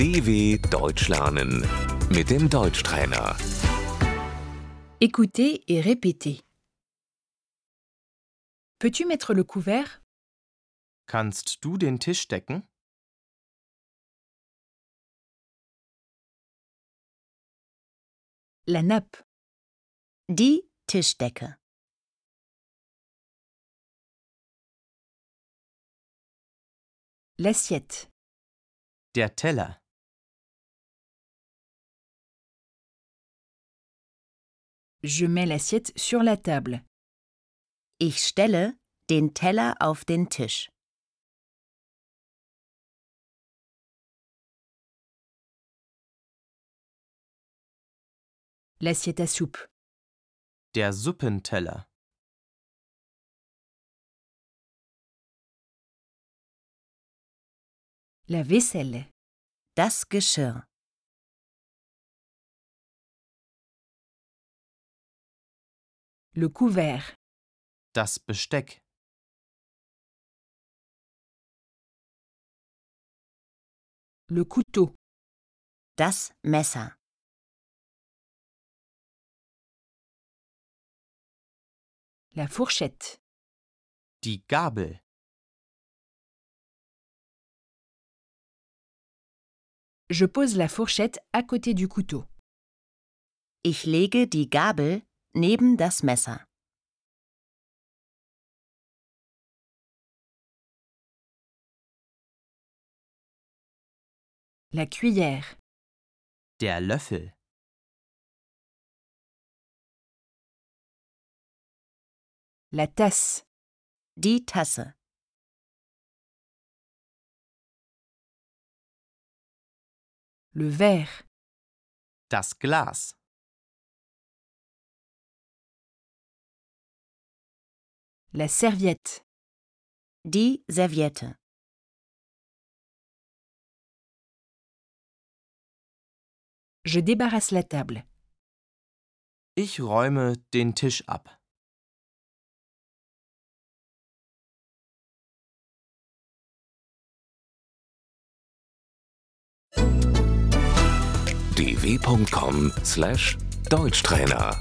DW Deutsch lernen mit dem Deutschtrainer. Écoutez et répétez. Peux-tu mettre le couvert Kannst du den Tisch decken? La nappe, Die Tischdecke. l'assiette, Der Teller. Je mets l'assiette sur la table, Ich stelle den Teller auf den Tisch. l'assiette à soupe, Der Suppenteller. la vaisselle, Das Geschirr. Le couvert, Das Besteck. le couteau, Das Messer. la fourchette, Die Gabel. je pose la fourchette à côté du couteau, Ich lege die Gabel neben das Messer. la cuillère, Der Löffel. la tasse, Die Tasse. le verre, Das Glas. La serviette, Die Serviette. je débarrasse la table, Ich räume den Tisch ab. dw.com/deutschtrainer